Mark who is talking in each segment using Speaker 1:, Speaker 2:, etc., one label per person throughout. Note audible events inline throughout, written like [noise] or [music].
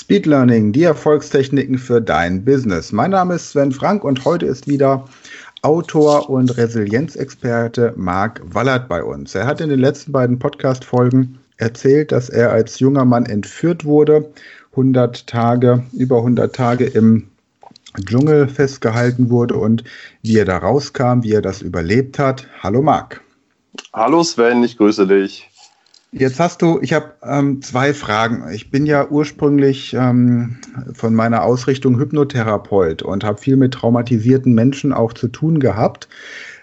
Speaker 1: Speed Learning, die Erfolgstechniken für dein Business. Mein Name ist Sven Frank und heute ist wieder Autor und Resilienzexperte Marc Wallert bei uns. Er hat in den letzten beiden Podcast-Folgen erzählt, dass er als junger Mann entführt wurde, 100 Tage, über 100 Tage im Dschungel festgehalten wurde und wie er da rauskam, wie er das überlebt hat. Hallo Marc.
Speaker 2: Hallo Sven, ich grüße dich.
Speaker 1: Jetzt hast du, ich habe ähm, zwei Fragen. Ich bin ja ursprünglich ähm, von meiner Ausrichtung Hypnotherapeut und habe viel mit traumatisierten Menschen auch zu tun gehabt.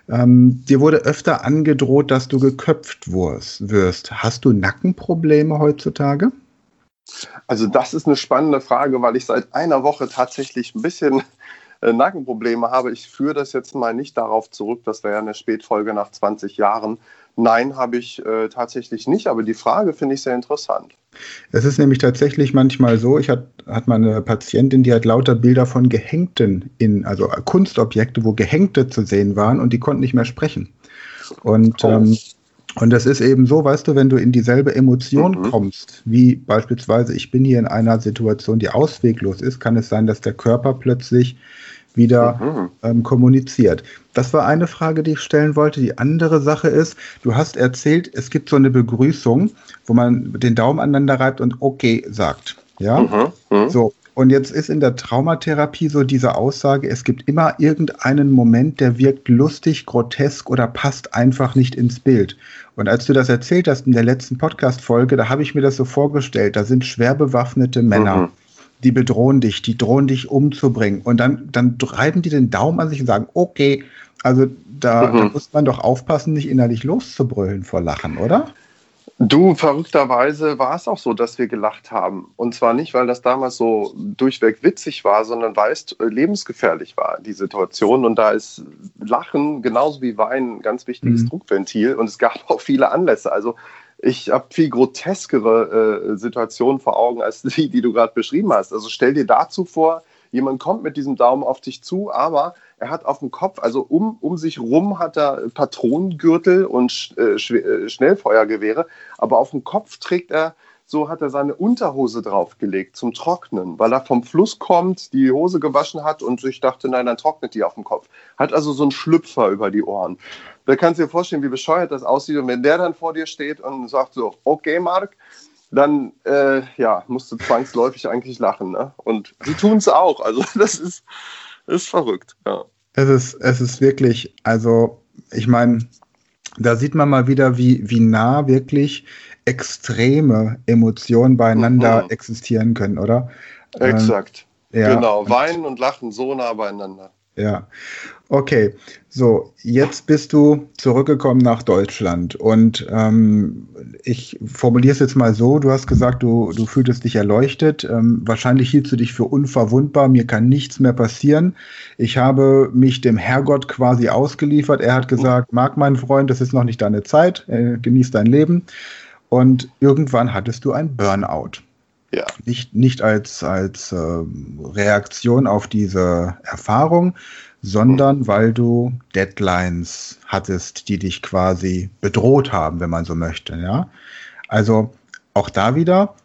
Speaker 1: Ähm, dir wurde öfter angedroht, dass du geköpft wirst. Hast du Nackenprobleme heutzutage?
Speaker 2: Also das ist eine spannende Frage, weil ich seit einer Woche tatsächlich ein bisschen äh, Nackenprobleme habe. Ich führe das jetzt mal nicht darauf zurück, das wäre ja eine Spätfolge nach 20 Jahren. Nein, habe ich äh, tatsächlich nicht, aber die Frage finde ich sehr interessant.
Speaker 1: Es ist nämlich tatsächlich manchmal so, ich hatte hat mal eine Patientin, die hat lauter Bilder von Gehängten in, also Kunstobjekte, wo Gehängte zu sehen waren und die konnten nicht mehr sprechen. Und oh. ähm, und das ist eben so, weißt du, wenn du in dieselbe Emotion mhm. kommst, wie beispielsweise, ich bin hier in einer Situation, die ausweglos ist, kann es sein, dass der Körper plötzlich wieder mhm. ähm, kommuniziert. Das war eine Frage, die ich stellen wollte. Die andere Sache ist, du hast erzählt, es gibt so eine Begrüßung, wo man den Daumen aneinander reibt und okay sagt. Ja, mhm. Mhm. so. Und jetzt ist in der Traumatherapie so diese Aussage, es gibt immer irgendeinen Moment, der wirkt lustig, grotesk oder passt einfach nicht ins Bild. Und als du das erzählt hast in der letzten Podcast-Folge, da habe ich mir das so vorgestellt, da sind schwer bewaffnete Männer. Mhm die bedrohen dich, die drohen dich umzubringen. Und dann, dann reiben die den Daumen an sich und sagen, okay, also da, mhm. da muss man doch aufpassen, nicht innerlich loszubrüllen vor Lachen, oder?
Speaker 2: Du, verrückterweise war es auch so, dass wir gelacht haben. Und zwar nicht, weil das damals so durchweg witzig war, sondern weil es äh, lebensgefährlich war, die Situation. Und da ist Lachen genauso wie Wein ein ganz wichtiges mhm. Druckventil. Und es gab [laughs] auch viele Anlässe. Also ich habe viel groteskere äh, Situationen vor Augen als die, die du gerade beschrieben hast. Also stell dir dazu vor, jemand kommt mit diesem Daumen auf dich zu, aber er hat auf dem Kopf, also um, um sich rum hat er Patronengürtel und äh, äh, Schnellfeuergewehre, aber auf dem Kopf trägt er, so hat er seine Unterhose draufgelegt zum Trocknen, weil er vom Fluss kommt, die Hose gewaschen hat und ich dachte, nein, dann trocknet die auf dem Kopf. Hat also so einen Schlüpfer über die Ohren. Da kannst du dir vorstellen, wie bescheuert das aussieht. Und wenn der dann vor dir steht und sagt so, okay, Marc, dann äh, ja, musst du zwangsläufig eigentlich lachen. Ne? Und sie tun es auch. Also [laughs] das ist, ist verrückt. Ja.
Speaker 1: Es, ist, es ist wirklich, also ich meine, da sieht man mal wieder, wie, wie nah wirklich extreme Emotionen beieinander mhm. existieren können, oder?
Speaker 2: Exakt. Ähm, ja. Genau, weinen und lachen so nah beieinander.
Speaker 1: Ja. Okay, so, jetzt bist du zurückgekommen nach Deutschland und ähm, ich formuliere es jetzt mal so, du hast gesagt, du, du fühltest dich erleuchtet, ähm, wahrscheinlich hieltst du dich für unverwundbar, mir kann nichts mehr passieren. Ich habe mich dem Herrgott quasi ausgeliefert, er hat gesagt, mag mein Freund, das ist noch nicht deine Zeit, äh, genieß dein Leben und irgendwann hattest du ein Burnout. Ja. Nicht, nicht als, als äh, Reaktion auf diese Erfahrung, sondern mhm. weil du Deadlines hattest, die dich quasi bedroht haben, wenn man so möchte. Ja? Also auch da wieder,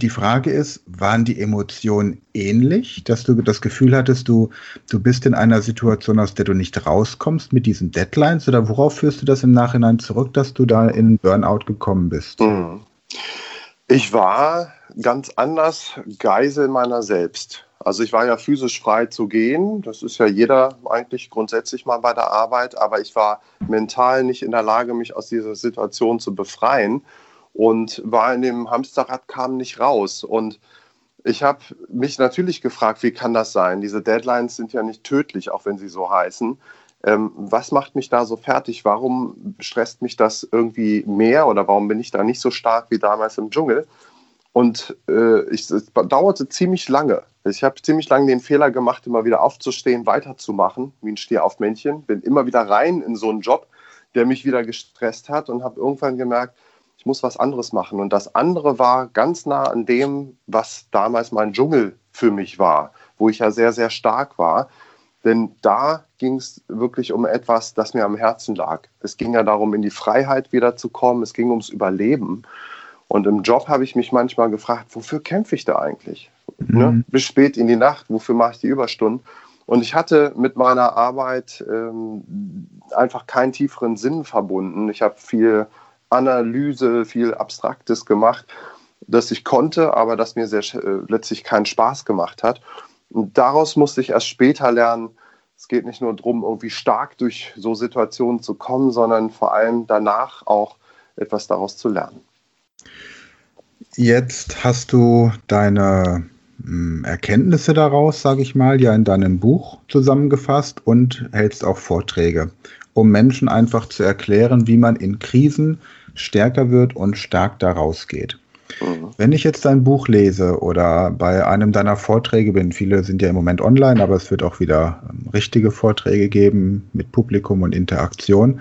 Speaker 1: die Frage ist, waren die Emotionen ähnlich, dass du das Gefühl hattest, du, du bist in einer Situation, aus der du nicht rauskommst mit diesen Deadlines? Oder worauf führst du das im Nachhinein zurück, dass du da in Burnout gekommen bist? Mhm.
Speaker 2: Ich war ganz anders Geisel meiner selbst. Also ich war ja physisch frei zu gehen. Das ist ja jeder eigentlich grundsätzlich mal bei der Arbeit. Aber ich war mental nicht in der Lage, mich aus dieser Situation zu befreien und war in dem Hamsterrad, kam nicht raus. Und ich habe mich natürlich gefragt, wie kann das sein? Diese Deadlines sind ja nicht tödlich, auch wenn sie so heißen. Ähm, was macht mich da so fertig? Warum stresst mich das irgendwie mehr oder warum bin ich da nicht so stark wie damals im Dschungel? Und äh, ich, es dauerte ziemlich lange. Ich habe ziemlich lange den Fehler gemacht, immer wieder aufzustehen, weiterzumachen, wie ein Stehaufmännchen. Bin immer wieder rein in so einen Job, der mich wieder gestresst hat und habe irgendwann gemerkt, ich muss was anderes machen. Und das andere war ganz nah an dem, was damals mein Dschungel für mich war, wo ich ja sehr, sehr stark war. Denn da ging es wirklich um etwas, das mir am Herzen lag. Es ging ja darum, in die Freiheit wiederzukommen. Es ging ums Überleben. Und im Job habe ich mich manchmal gefragt, wofür kämpfe ich da eigentlich? ne? mhm. ne? bis spät in die Nacht. Wofür mache ich die Überstunden? Und ich hatte mit meiner Arbeit ähm, einfach keinen tieferen Sinn verbunden. Ich habe viel Analyse, viel Abstraktes gemacht, das ich konnte, aber das mir sehr, äh, letztlich keinen Spaß gemacht hat. Und daraus musste ich erst später lernen, es geht nicht nur darum, irgendwie stark durch so Situationen zu kommen, sondern vor allem danach auch etwas daraus zu lernen.
Speaker 1: Jetzt hast du deine hm, Erkenntnisse daraus, sage ich mal, ja in deinem Buch zusammengefasst und hältst auch Vorträge, um Menschen einfach zu erklären, wie man in Krisen stärker wird und stark daraus geht. Mhm. Wenn ich jetzt dein Buch lese oder bei einem deiner Vorträge bin, viele sind ja im Moment online, aber es wird auch wieder ähm, richtige Vorträge geben mit Publikum und Interaktion.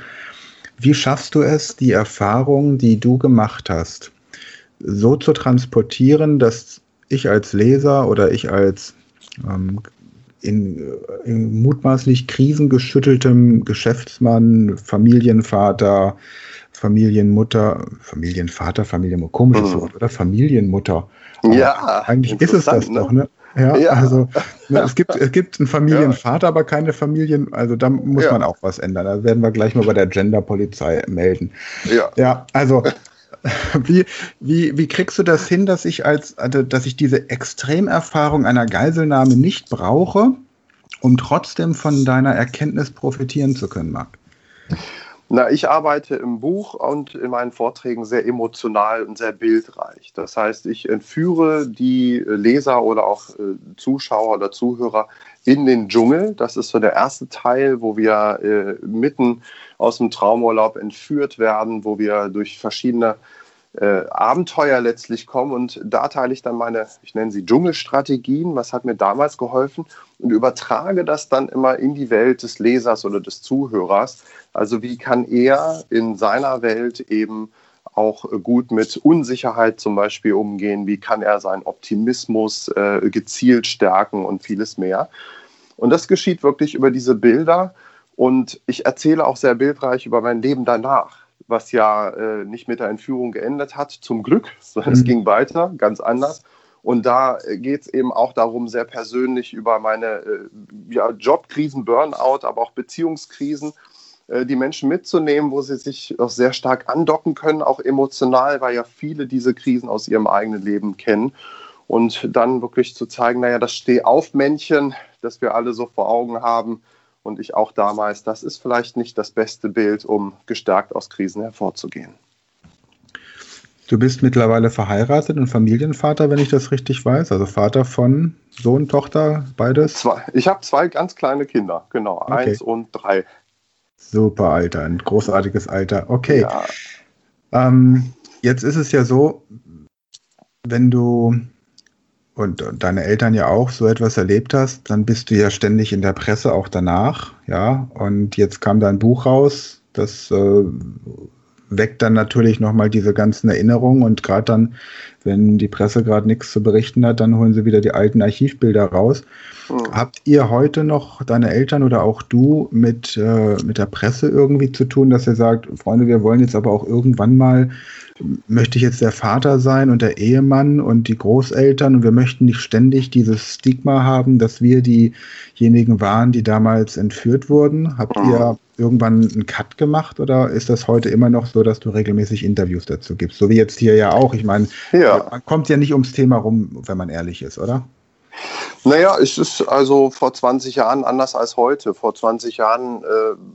Speaker 1: Wie schaffst du es, die Erfahrungen, die du gemacht hast, so zu transportieren, dass ich als Leser oder ich als ähm, in, in, mutmaßlich krisengeschütteltem Geschäftsmann, Familienvater, Familienmutter, Familienvater, Familienmutter, komisches mhm. Wort, oder? Familienmutter.
Speaker 2: Aber ja.
Speaker 1: Eigentlich ist es das ne? doch, ne? Ja, ja, also ne, es, gibt, [laughs] es gibt einen Familienvater, ja. aber keine Familien, also da muss ja. man auch was ändern. Da werden wir gleich mal bei der Genderpolizei melden. Ja, ja also [laughs] wie, wie, wie kriegst du das hin, dass ich als, also, dass ich diese Extremerfahrung einer Geiselnahme nicht brauche, um trotzdem von deiner Erkenntnis profitieren zu können, Marc?
Speaker 2: Na, ich arbeite im Buch und in meinen Vorträgen sehr emotional und sehr bildreich. Das heißt, ich entführe die Leser oder auch äh, Zuschauer oder Zuhörer in den Dschungel. Das ist so der erste Teil, wo wir äh, mitten aus dem Traumurlaub entführt werden, wo wir durch verschiedene äh, Abenteuer letztlich kommen. Und da teile ich dann meine, ich nenne sie Dschungelstrategien, was hat mir damals geholfen und übertrage das dann immer in die Welt des Lesers oder des Zuhörers. Also wie kann er in seiner Welt eben auch gut mit Unsicherheit zum Beispiel umgehen, wie kann er seinen Optimismus äh, gezielt stärken und vieles mehr. Und das geschieht wirklich über diese Bilder. Und ich erzähle auch sehr bildreich über mein Leben danach was ja äh, nicht mit der Entführung geendet hat, zum Glück, [laughs] sondern mhm. es ging weiter, ganz anders. Und da äh, geht es eben auch darum, sehr persönlich über meine äh, ja, Jobkrisen, Burnout, aber auch Beziehungskrisen, äh, die Menschen mitzunehmen, wo sie sich auch sehr stark andocken können, auch emotional, weil ja viele diese Krisen aus ihrem eigenen Leben kennen. Und dann wirklich zu zeigen, naja, das Steh-auf-Männchen, das wir alle so vor Augen haben, und ich auch damals, das ist vielleicht nicht das beste Bild, um gestärkt aus Krisen hervorzugehen.
Speaker 1: Du bist mittlerweile verheiratet und Familienvater, wenn ich das richtig weiß. Also Vater von Sohn, Tochter, beides?
Speaker 2: Zwei. Ich habe zwei ganz kleine Kinder, genau, okay. eins und drei.
Speaker 1: Super Alter, ein großartiges Alter. Okay. Ja. Ähm, jetzt ist es ja so, wenn du und, deine Eltern ja auch so etwas erlebt hast, dann bist du ja ständig in der Presse auch danach, ja. Und jetzt kam dein Buch raus, das äh, weckt dann natürlich nochmal diese ganzen Erinnerungen und gerade dann, wenn die Presse gerade nichts zu berichten hat, dann holen sie wieder die alten Archivbilder raus. Mhm. Habt ihr heute noch, deine Eltern oder auch du, mit, äh, mit der Presse irgendwie zu tun, dass ihr sagt, Freunde, wir wollen jetzt aber auch irgendwann mal möchte ich jetzt der Vater sein und der Ehemann und die Großeltern und wir möchten nicht ständig dieses Stigma haben, dass wir diejenigen waren, die damals entführt wurden. Habt ihr mhm. irgendwann einen Cut gemacht oder ist das heute immer noch so, dass du regelmäßig Interviews dazu gibst? So wie jetzt hier ja auch. Ich meine, ja. Man kommt ja nicht ums Thema rum, wenn man ehrlich ist, oder?
Speaker 2: Naja, es ist also vor 20 Jahren anders als heute. Vor 20 Jahren äh,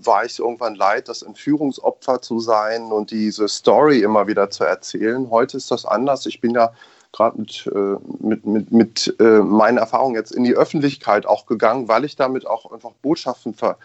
Speaker 2: war ich es irgendwann leid, das Entführungsopfer zu sein und diese Story immer wieder zu erzählen. Heute ist das anders. Ich bin ja gerade mit, äh, mit, mit, mit äh, meinen Erfahrungen jetzt in die Öffentlichkeit auch gegangen, weil ich damit auch einfach Botschaften ver,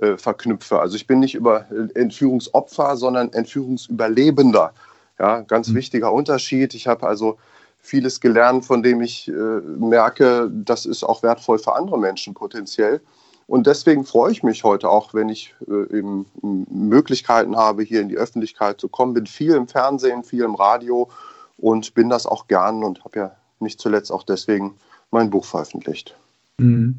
Speaker 2: äh, verknüpfe. Also ich bin nicht über Entführungsopfer, sondern Entführungsüberlebender. Ja, ganz mhm. wichtiger Unterschied. Ich habe also vieles gelernt, von dem ich äh, merke, das ist auch wertvoll für andere Menschen potenziell. Und deswegen freue ich mich heute auch, wenn ich äh, eben Möglichkeiten habe, hier in die Öffentlichkeit zu kommen. Bin viel im Fernsehen, viel im Radio und bin das auch gern und habe ja nicht zuletzt auch deswegen mein Buch veröffentlicht.
Speaker 1: Mhm.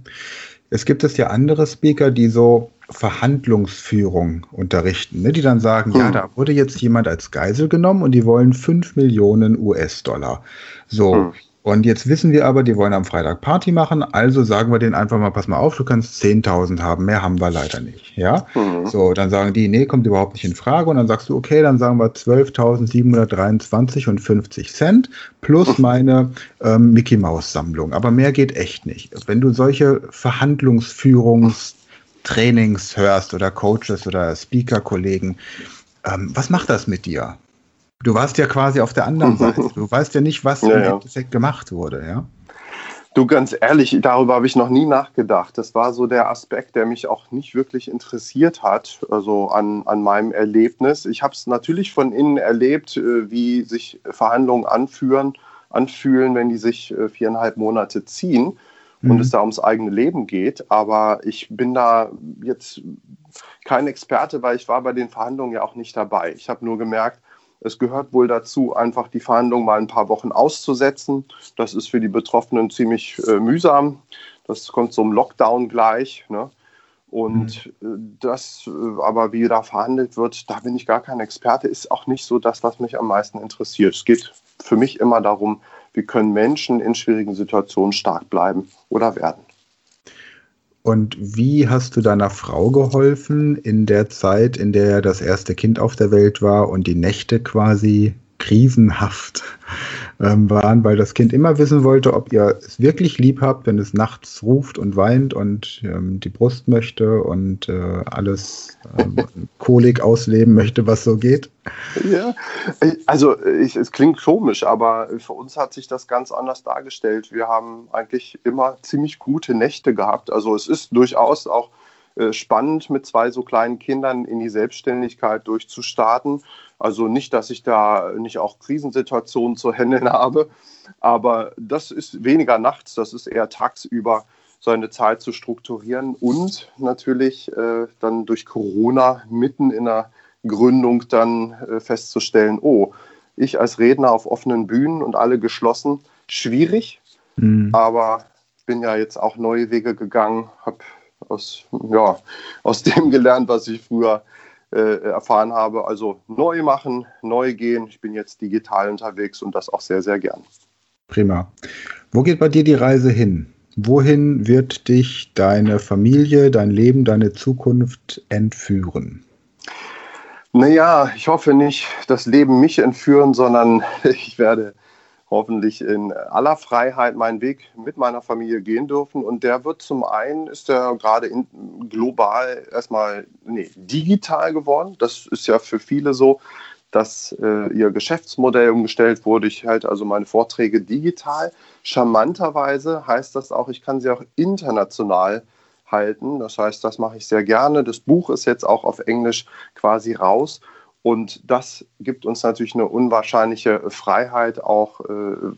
Speaker 1: Es gibt es ja andere Speaker, die so Verhandlungsführung unterrichten, ne? die dann sagen, hm. ja, da wurde jetzt jemand als Geisel genommen und die wollen 5 Millionen US-Dollar. So, hm. Und jetzt wissen wir aber, die wollen am Freitag Party machen, also sagen wir denen einfach mal, pass mal auf, du kannst 10.000 haben, mehr haben wir leider nicht. Ja, mhm. so, dann sagen die, nee, kommt überhaupt nicht in Frage. Und dann sagst du, okay, dann sagen wir 12.723 und 50 Cent plus meine ähm, Mickey Maus Sammlung. Aber mehr geht echt nicht. Wenn du solche Verhandlungsführungstrainings hörst oder Coaches oder Speaker-Kollegen, ähm, was macht das mit dir? Du warst ja quasi auf der anderen Seite. Du weißt ja nicht, was ja, im Endeffekt gemacht wurde, ja?
Speaker 2: Du, ganz ehrlich, darüber habe ich noch nie nachgedacht. Das war so der Aspekt, der mich auch nicht wirklich interessiert hat, also an, an meinem Erlebnis. Ich habe es natürlich von innen erlebt, äh, wie sich Verhandlungen anführen, anfühlen, wenn die sich äh, viereinhalb Monate ziehen und mhm. es da ums eigene Leben geht. Aber ich bin da jetzt kein Experte, weil ich war bei den Verhandlungen ja auch nicht dabei. Ich habe nur gemerkt, es gehört wohl dazu, einfach die Verhandlungen mal ein paar Wochen auszusetzen. Das ist für die Betroffenen ziemlich äh, mühsam. Das kommt zum Lockdown gleich. Ne? Und mhm. Äh, das, äh, aber wie da verhandelt wird, da bin ich gar kein Experte, ist auch nicht so das, was mich am meisten interessiert. Es geht für mich immer darum, wie können Menschen in schwierigen Situationen stark bleiben oder werden.
Speaker 1: Und wie hast du deiner Frau geholfen in der Zeit, in der das erste Kind auf der Welt war und die Nächte quasi krisenhaft ähm, waren, weil das Kind immer wissen wollte, ob ihr es wirklich lieb habt, wenn es nachts ruft und weint und ähm, die Brust möchte und äh, alles ähm, [laughs] Kolik ausleben möchte, was so geht.
Speaker 2: Ja, also ich, es klingt komisch, aber für uns hat sich das ganz anders dargestellt. Wir haben eigentlich immer ziemlich gute Nächte gehabt. Also es ist durchaus auch äh, spannend, mit zwei so kleinen Kindern in die Selbstständigkeit durchzustarten. Also nicht, dass ich da nicht auch Krisensituationen zu handeln [laughs] habe, aber das ist weniger nachts, das ist eher tagsüber seine Zeit zu strukturieren und natürlich äh, dann durch Corona mitten in der Gründung dann äh, festzustellen, oh, ich als Redner auf offenen Bühnen und alle geschlossen, schwierig, mhm. aber bin ja jetzt auch neue Wege gegangen, habe aus, ja, aus dem gelernt, was ich früher äh, erfahren habe. Also neu machen, neu gehen. Ich bin jetzt digital unterwegs und das auch sehr, sehr gern.
Speaker 1: Prima. Wo geht bei dir die Reise hin? Wohin wird dich deine Familie, dein Leben, deine Zukunft entführen?
Speaker 2: Naja, ich hoffe nicht, das Leben mich entführen, sondern [laughs] ich werde hoffentlich in aller Freiheit meinen Weg mit meiner Familie gehen dürfen. Und der wird zum einen, ist der gerade in, global erstmal nee, digital geworden. Das ist ja für viele so, dass äh, ihr Geschäftsmodell umgestellt wurde. Ich halte also meine Vorträge digital. Charmanterweise heißt das auch, ich kann sie auch international halten. Das heißt, das mache ich sehr gerne. Das Buch ist jetzt auch auf Englisch quasi raus. Und das gibt uns natürlich eine unwahrscheinliche Freiheit, auch äh,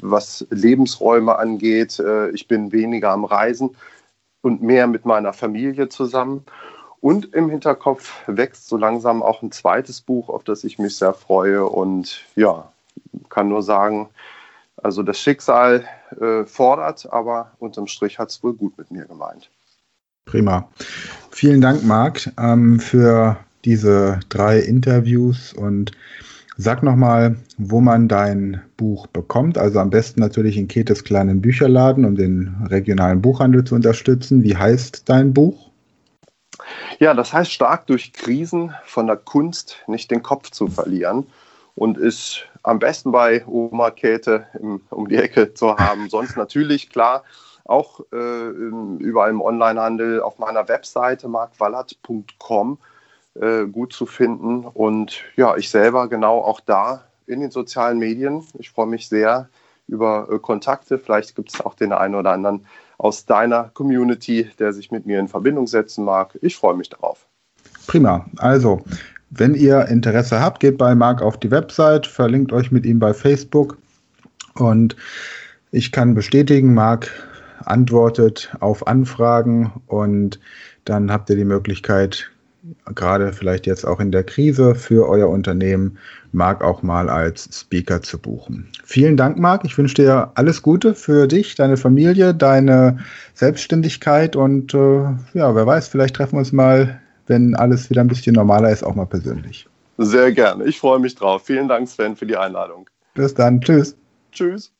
Speaker 2: was Lebensräume angeht. Äh, ich bin weniger am Reisen und mehr mit meiner Familie zusammen. Und im Hinterkopf wächst so langsam auch ein zweites Buch, auf das ich mich sehr freue. Und ja, kann nur sagen, also das Schicksal äh, fordert, aber unterm Strich hat es wohl gut mit mir gemeint.
Speaker 1: Prima. Vielen Dank, Marc, ähm, für diese drei Interviews und sag nochmal, wo man dein Buch bekommt. Also am besten natürlich in Ketes kleinen Bücherladen, um den regionalen Buchhandel zu unterstützen. Wie heißt dein Buch?
Speaker 2: Ja, das heißt stark durch Krisen von der Kunst nicht den Kopf zu verlieren und ist am besten bei Oma Käthe im, um die Ecke zu haben. [laughs] Sonst natürlich, klar, auch äh, überall im Onlinehandel auf meiner Webseite markwallert.com äh, gut zu finden. Und ja, ich selber genau auch da in den sozialen Medien. Ich freue mich sehr über äh, Kontakte. Vielleicht gibt es auch den einen oder anderen aus deiner Community, der sich mit mir in Verbindung setzen mag. Ich freue mich darauf.
Speaker 1: Prima. Also, wenn ihr Interesse habt, geht bei Marc auf die Website, verlinkt euch mit ihm bei Facebook und ich kann bestätigen, Marc antwortet auf Anfragen und dann habt ihr die Möglichkeit, gerade vielleicht jetzt auch in der Krise für euer Unternehmen, Marc auch mal als Speaker zu buchen. Vielen Dank, Marc. Ich wünsche dir alles Gute für dich, deine Familie, deine Selbstständigkeit und äh, ja, wer weiß, vielleicht treffen wir uns mal, wenn alles wieder ein bisschen normaler ist, auch mal persönlich.
Speaker 2: Sehr gerne. Ich freue mich drauf. Vielen Dank, Sven, für die Einladung.
Speaker 1: Bis dann. Tschüss.
Speaker 2: Tschüss.